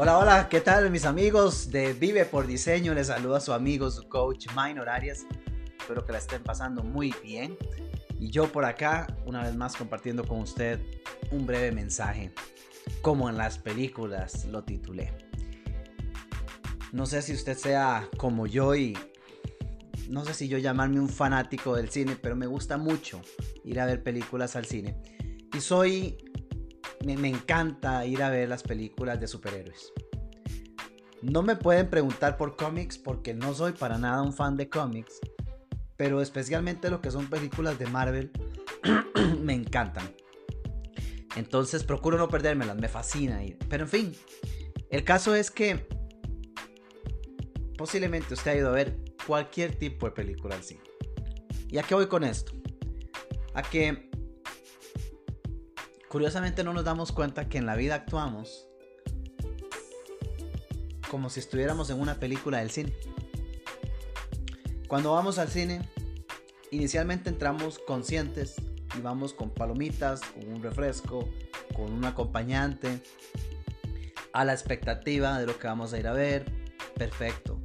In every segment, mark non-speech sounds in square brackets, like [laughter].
Hola, hola, ¿qué tal mis amigos de Vive por Diseño? Les saluda su amigo, su coach Minor Arias. Espero que la estén pasando muy bien. Y yo por acá, una vez más compartiendo con usted un breve mensaje, como en las películas lo titulé. No sé si usted sea como yo y no sé si yo llamarme un fanático del cine, pero me gusta mucho ir a ver películas al cine. Y soy me, encanta ir a ver las películas de superhéroes. No me pueden preguntar por cómics porque no soy para nada un fan de cómics, pero especialmente lo que son películas de Marvel [clears throat] me encantan. Entonces procuro no perdérmelas, me fascina ir. Pero en fin, el caso es que posiblemente usted ha ido a ver cualquier tipo de película al cine. ¿Y a qué voy con esto? A que Curiosamente no nos damos cuenta que en la vida actuamos como si estuviéramos en una película del cine. Cuando vamos al cine, inicialmente entramos conscientes y vamos con palomitas, con un refresco, con un acompañante, a la expectativa de lo que vamos a ir a ver. Perfecto.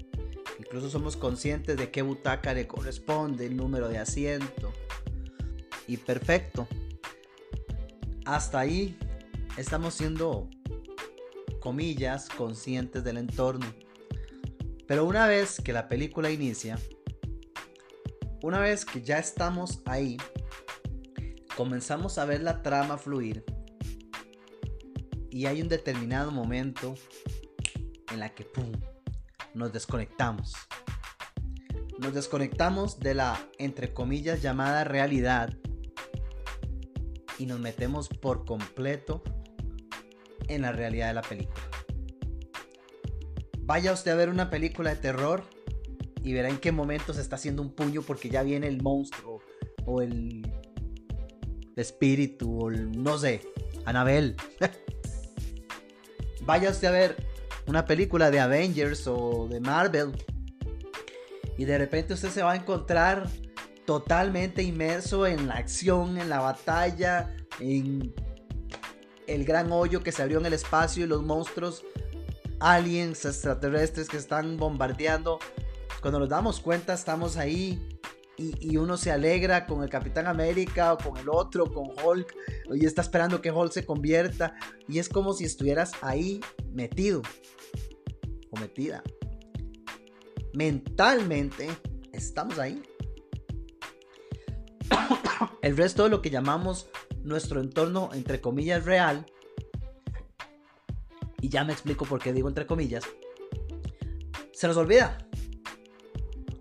Incluso somos conscientes de qué butaca le corresponde, el número de asiento. Y perfecto hasta ahí estamos siendo, comillas, conscientes del entorno. Pero una vez que la película inicia, una vez que ya estamos ahí, comenzamos a ver la trama fluir y hay un determinado momento en la que ¡pum! nos desconectamos. Nos desconectamos de la, entre comillas, llamada realidad y nos metemos por completo en la realidad de la película. Vaya usted a ver una película de terror y verá en qué momento se está haciendo un puño porque ya viene el monstruo o el espíritu o no sé, Anabel. [laughs] Vaya usted a ver una película de Avengers o de Marvel y de repente usted se va a encontrar totalmente inmerso en la acción, en la batalla, en el gran hoyo que se abrió en el espacio y los monstruos aliens extraterrestres que están bombardeando. Cuando nos damos cuenta estamos ahí y, uno se alegra con el Capitán América o con el otro, con Hulk, y está esperando que Hulk se convierta y es como si estuvieras ahí metido o metida. Mentalmente estamos ahí. El resto de lo que llamamos nuestro entorno, entre comillas, real, y ya me explico por qué digo entre comillas, se nos olvida.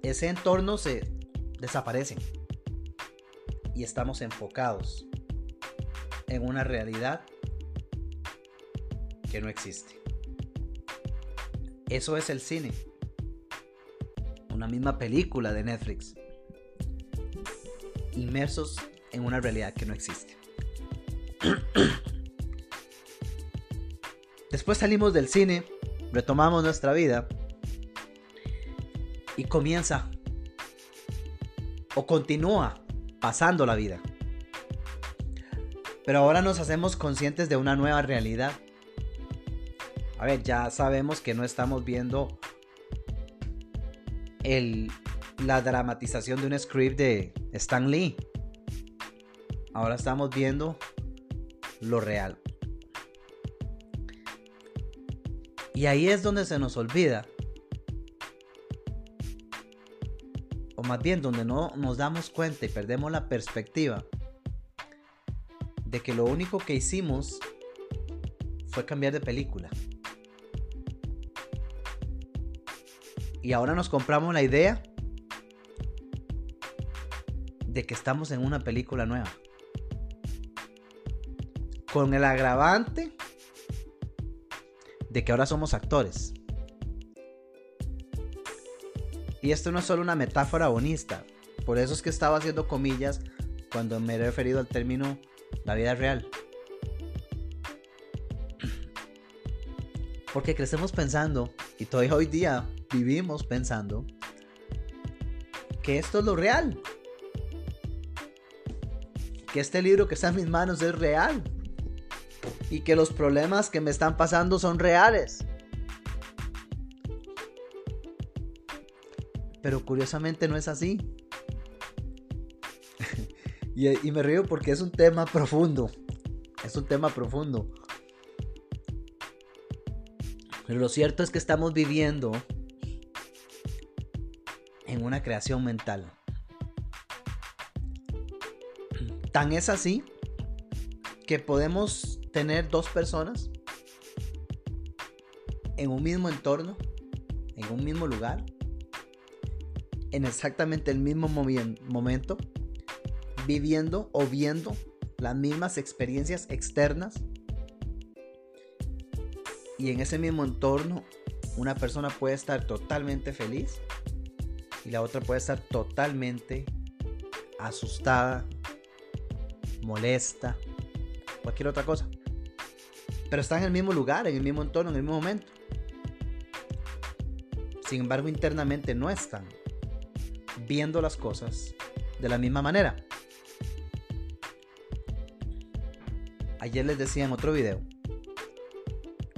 Ese entorno se desaparece. Y estamos enfocados en una realidad que no existe. Eso es el cine. Una misma película de Netflix inmersos en una realidad que no existe. [clears throat] Después salimos del cine, retomamos nuestra vida y comienza o continúa pasando la vida. Pero ahora nos hacemos conscientes de una nueva realidad. A ver, ya sabemos que no estamos viendo el, la dramatización de un script de Stan Lee. Ahora estamos viendo lo real. Y ahí es donde se nos olvida. O más bien donde no nos damos cuenta y perdemos la perspectiva de que lo único que hicimos fue cambiar de película. Y ahora nos compramos la idea de que estamos en una película nueva. Con el agravante de que ahora somos actores. Y esto no es solo una metáfora bonista. Por eso es que estaba haciendo comillas cuando me he referido al término la vida real. Porque crecemos pensando, y todavía hoy día vivimos pensando, que esto es lo real que este libro que está en mis manos es real y que los problemas que me están pasando son reales. Pero curiosamente no es así. [laughs] y, me río porque es un tema profundo. Es un tema profundo. Pero lo cierto es que estamos viviendo en una creación mental. Tan es así que podemos tener dos personas en un mismo entorno, en un mismo lugar, en exactamente el mismo momento, viviendo o viendo las mismas experiencias externas. Y en ese mismo entorno una persona puede estar totalmente feliz y la otra puede estar totalmente asustada, molesta, cualquier otra cosa. Pero están en el mismo lugar, en el mismo entorno, en el mismo momento. Sin embargo, internamente no están viendo las cosas de la misma manera. Ayer les decía en otro video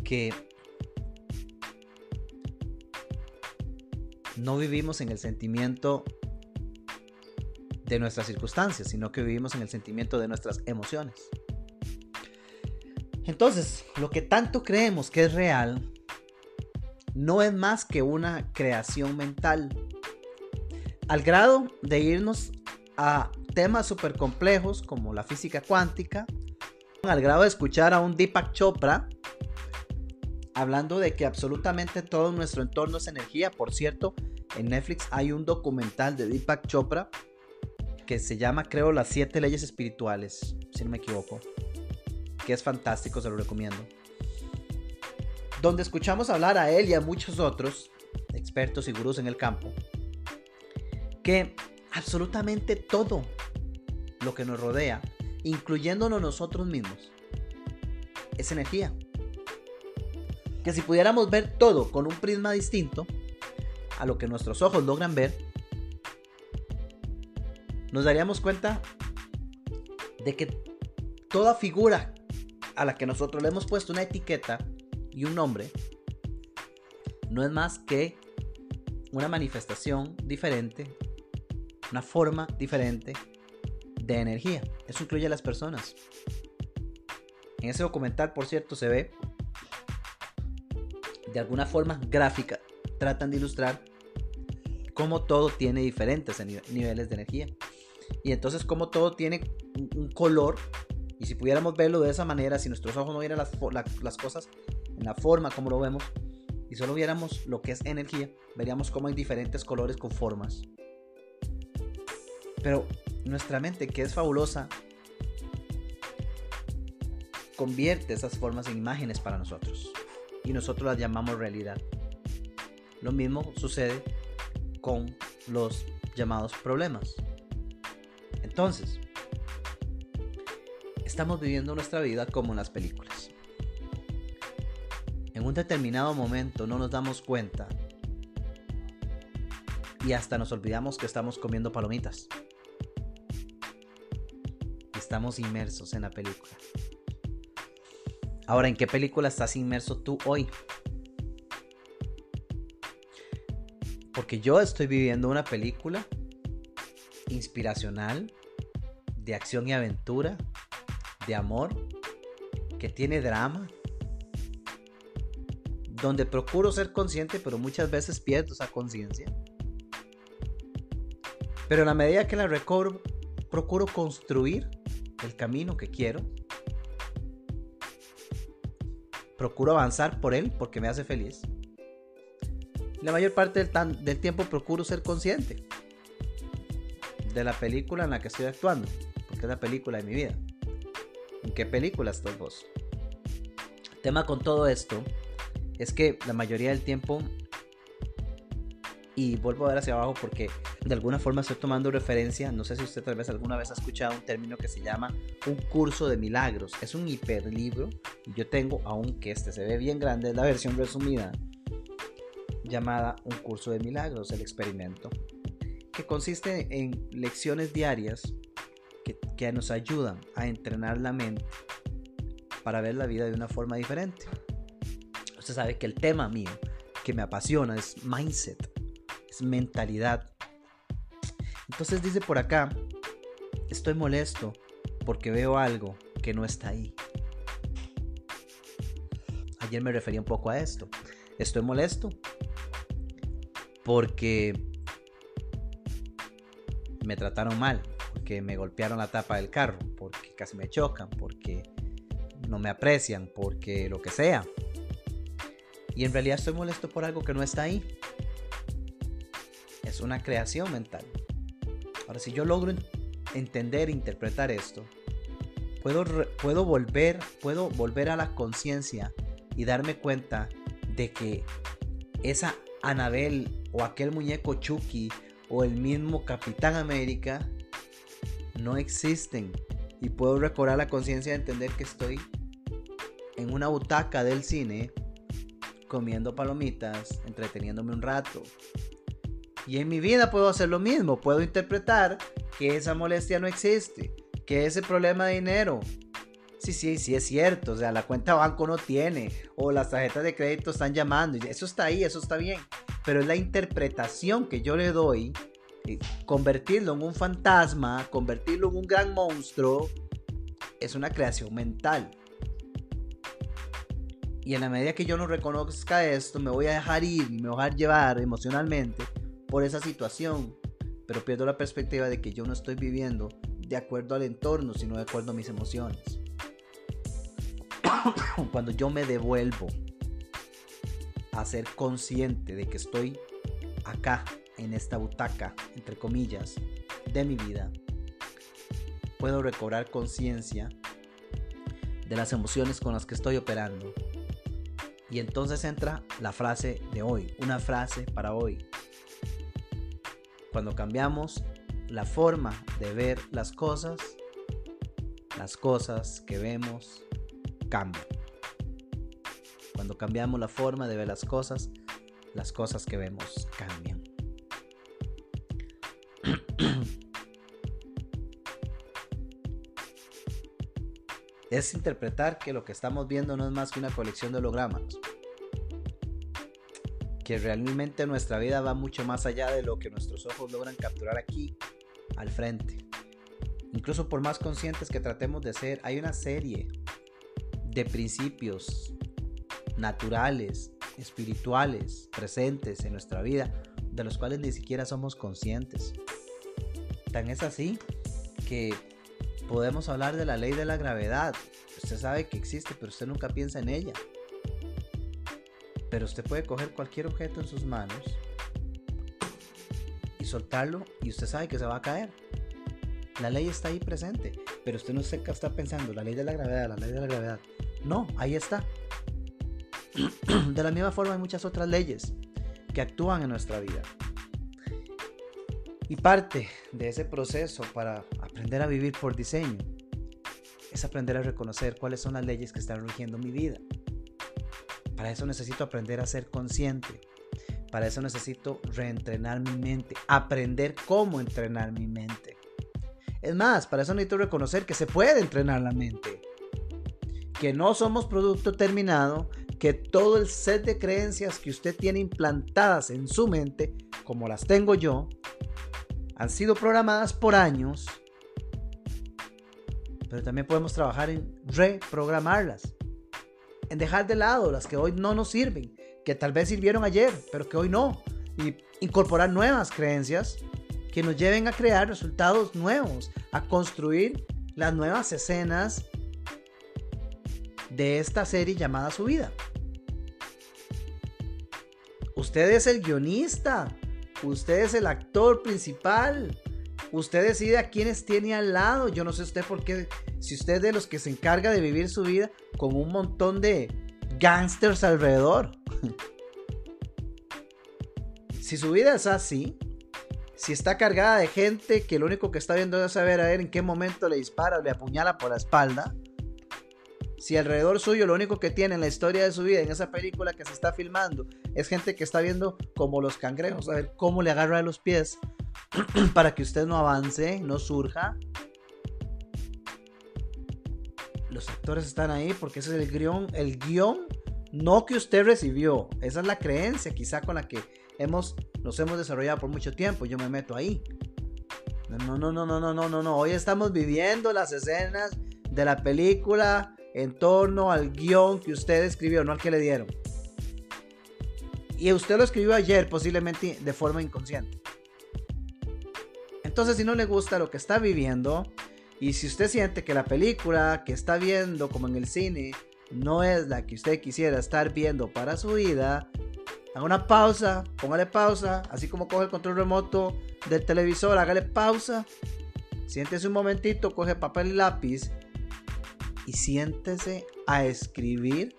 que no vivimos en el sentimiento de nuestras circunstancias, sino que vivimos en el sentimiento de nuestras emociones. Entonces, lo que tanto creemos que es real, no es más que una creación mental. Al grado de irnos a temas súper complejos como la física cuántica, al grado de escuchar a un Deepak Chopra hablando de que absolutamente todo nuestro entorno es energía. Por cierto, en Netflix hay un documental de Deepak Chopra que se llama, creo, Las siete leyes espirituales, si no me equivoco, que es fantástico, se lo recomiendo. Donde escuchamos hablar a él y a muchos otros expertos y gurús en el campo, que absolutamente todo lo que nos rodea, incluyéndonos nosotros mismos, es energía que si pudiéramos ver todo con un prisma distinto a lo que nuestros ojos logran ver, nos daríamos cuenta de que toda figura a la que nosotros le hemos puesto una etiqueta y un nombre, no es más que una manifestación diferente, una forma diferente de energía. Eso incluye a las personas. En ese documental, por cierto, se ve de alguna forma gráfica, tratan de ilustrar cómo todo tiene diferentes niveles de energía. Y entonces cómo todo tiene un color. Y si pudiéramos verlo de esa manera, si nuestros ojos no vieran las, las cosas en la forma como lo vemos, y solo viéramos lo que es energía, veríamos cómo hay diferentes colores con formas. Pero nuestra mente, que es fabulosa, convierte esas formas en imágenes para nosotros y nosotros las llamamos realidad. Lo mismo sucede con los llamados problemas. Entonces, estamos viviendo nuestra vida como en las películas. En un determinado momento no nos damos cuenta y hasta nos olvidamos que estamos comiendo palomitas. Estamos inmersos en la película. Ahora, ¿en qué película estás inmerso tú hoy? Porque yo estoy viviendo una película inspiracional, de acción y aventura, de amor, que tiene drama, donde procuro ser consciente, pero muchas veces pierdo esa conciencia. Pero en la medida que la recobro, procuro construir el camino que quiero procuro avanzar por él porque me hace feliz. La mayor parte del, del tiempo procuro ser consciente de la película en la que estoy actuando, la película de mi vida. ¿En qué película estás vos? Tema con todo esto es que la mayoría del tiempo, y vuelvo a ver hacia abajo porque de alguna forma estoy tomando referencia, no sé si usted tal vez alguna vez ha escuchado un término que se llama un curso de milagros. Es un hiperlibro yo tengo, aunque este se ve bien grande, es la versión resumida llamada Un curso de milagros, el experimento, que consiste en lecciones diarias que, nos ayudan a entrenar la mente para ver la vida de una forma diferente. Usted sabe que el tema mío que me apasiona es mindset es mentalidad. Entonces dice por acá, estoy molesto porque veo algo que no está ahí. Ayer me refería un poco a esto. Estoy molesto porque me trataron mal, porque me golpearon la tapa del carro, porque casi me chocan, porque no me aprecian, porque lo que sea. Y en realidad estoy molesto por algo que no está ahí. Es una creación mental. Ahora, si yo logro entender e interpretar esto, puedo, puedo, volver, puedo volver a la conciencia y darme cuenta de que esa Anabel o aquel muñeco Chucky o el mismo Capitán América no existen. Y puedo recobrar la conciencia de entender que estoy en una butaca del cine comiendo palomitas, entreteniéndome un rato. Y en mi vida puedo hacer lo mismo, puedo interpretar que esa molestia no existe, que ese problema de dinero, sí, sí, sí es cierto, o sea, la cuenta banco no tiene, o las tarjetas de crédito están llamando, eso está ahí, eso está bien, pero es la interpretación que yo le doy, convertirlo en un fantasma, convertirlo en un gran monstruo, es una creación mental. Y en la medida que yo no reconozca esto, me voy a dejar ir, me voy a dejar llevar emocionalmente por esa situación. Pero pierdo la perspectiva de que yo no estoy viviendo de acuerdo al entorno, sino de acuerdo a mis emociones. [coughs] Cuando yo me devuelvo a ser consciente de que estoy acá, en esta butaca, entre comillas, de mi vida, puedo recobrar conciencia de las emociones con las que estoy operando y entonces entra la frase de hoy, una frase para hoy. Cuando cambiamos la forma de ver las cosas, las cosas que vemos cambian. Cuando cambiamos la forma de ver las cosas, las cosas que vemos cambian. [clears throat] es interpretar que lo que estamos viendo no es más que una colección de hologramas. Que realmente nuestra vida va mucho más allá de lo que nuestros ojos logran capturar aquí, al frente. Incluso por más conscientes que tratemos de ser, hay una serie de principios naturales, espirituales, presentes en nuestra vida, de los cuales ni siquiera somos conscientes. Es así que podemos hablar de la ley de la gravedad. Usted sabe que existe, pero usted nunca piensa en ella. Pero usted puede coger cualquier objeto en sus manos y soltarlo y usted sabe que se va a caer. La ley está ahí presente, pero usted no se está pensando la ley de la gravedad, la ley de la gravedad. No, ahí está. [clears throat] De la misma forma hay muchas otras leyes que actúan en nuestra vida. Y parte de ese proceso para aprender a vivir por diseño es aprender a reconocer cuáles son las leyes que están rigiendo mi vida. Para eso necesito aprender a ser consciente. Para eso necesito reentrenar mi mente, aprender cómo entrenar mi mente. Es más, para eso necesito reconocer que se puede entrenar la mente. Que no somos producto terminado, que todo el set de creencias que usted tiene implantadas en su mente, como las tengo yo, han sido programadas por años, pero también podemos trabajar en reprogramarlas, en dejar de lado las que hoy no nos sirven, que tal vez sirvieron ayer, pero que hoy no, y incorporar nuevas creencias que nos lleven a crear resultados nuevos, a construir las nuevas escenas de esta serie llamada Su vida. Usted es el guionista Usted es el actor principal. Usted decide a quiénes tiene al lado. Yo no sé usted por qué. Si usted es de los que se encarga de vivir su vida con un montón de gangsters alrededor. [laughs] si su vida es así, si está cargada de gente que lo único que está viendo es saber a ver en qué momento le dispara o le apuñala por la espalda, si alrededor suyo lo único que tiene en la historia de su vida, en esa película que se está filmando, es gente que está viendo como los cangrejos, a ver cómo le agarra de los pies [clears throat] para que usted no avance, no surja. Los actores están ahí porque ese es el guion, el guion no que usted recibió, esa es la creencia quizá con la que hemos, nos hemos desarrollado por mucho tiempo. Yo me meto ahí. No, no, no, no, no, no, no, no. Hoy estamos viviendo las escenas de la película en torno al guion que usted escribió, no al que le dieron. Y usted lo escribió ayer, posiblemente de forma inconsciente. Entonces, si no le gusta lo que está viviendo, y si usted siente que la película que está viendo, como en el cine, no es la que usted quisiera estar viendo para su vida, haga una pausa, póngale pausa, así como coge el control remoto del televisor, hágale pausa, siéntese un momentito, coge papel y lápiz y siéntese a escribir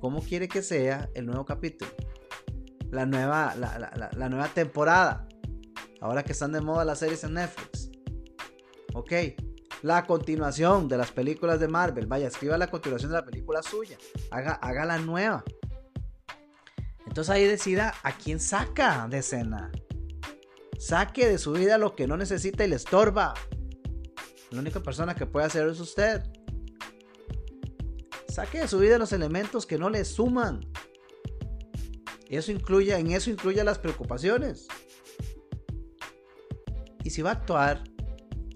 cómo quiere que sea el nuevo capítulo, la nueva, la, nueva temporada, ahora que están de moda las series en Netflix. Ok, la continuación de las películas de Marvel. Vaya, escriba la continuación de la película suya. Haga, haga la nueva. Entonces ahí decida a quién saca de escena. Saque de su vida lo que no necesita y le estorba. La única persona que puede hacer es usted. Saque de su vida los elementos que no le suman. Eso incluye, en eso incluye las preocupaciones. Y si va a actuar,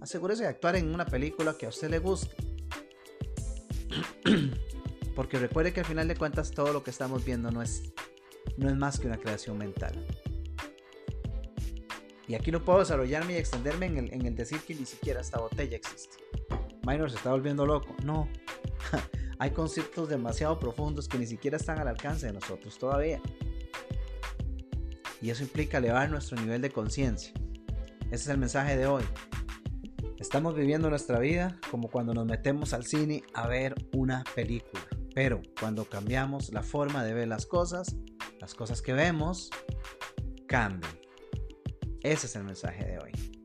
asegúrese de actuar en una película que a usted le guste. [clears throat] Porque recuerde que al final de cuentas todo lo que estamos viendo no es, no es más que una creación mental. Y aquí no puedo desarrollarme y extenderme en el, en el decir que ni siquiera esta botella existe. Minor se está volviendo loco. No. [laughs] Hay conceptos demasiado profundos que ni siquiera están al alcance de nosotros todavía. Y eso implica elevar nuestro nivel de conciencia. Ese es el mensaje de hoy. Estamos viviendo nuestra vida como cuando nos metemos al cine a ver una película. Pero cuando cambiamos la forma de ver las cosas, las cosas que vemos cambian. Ese es el mensaje de hoy.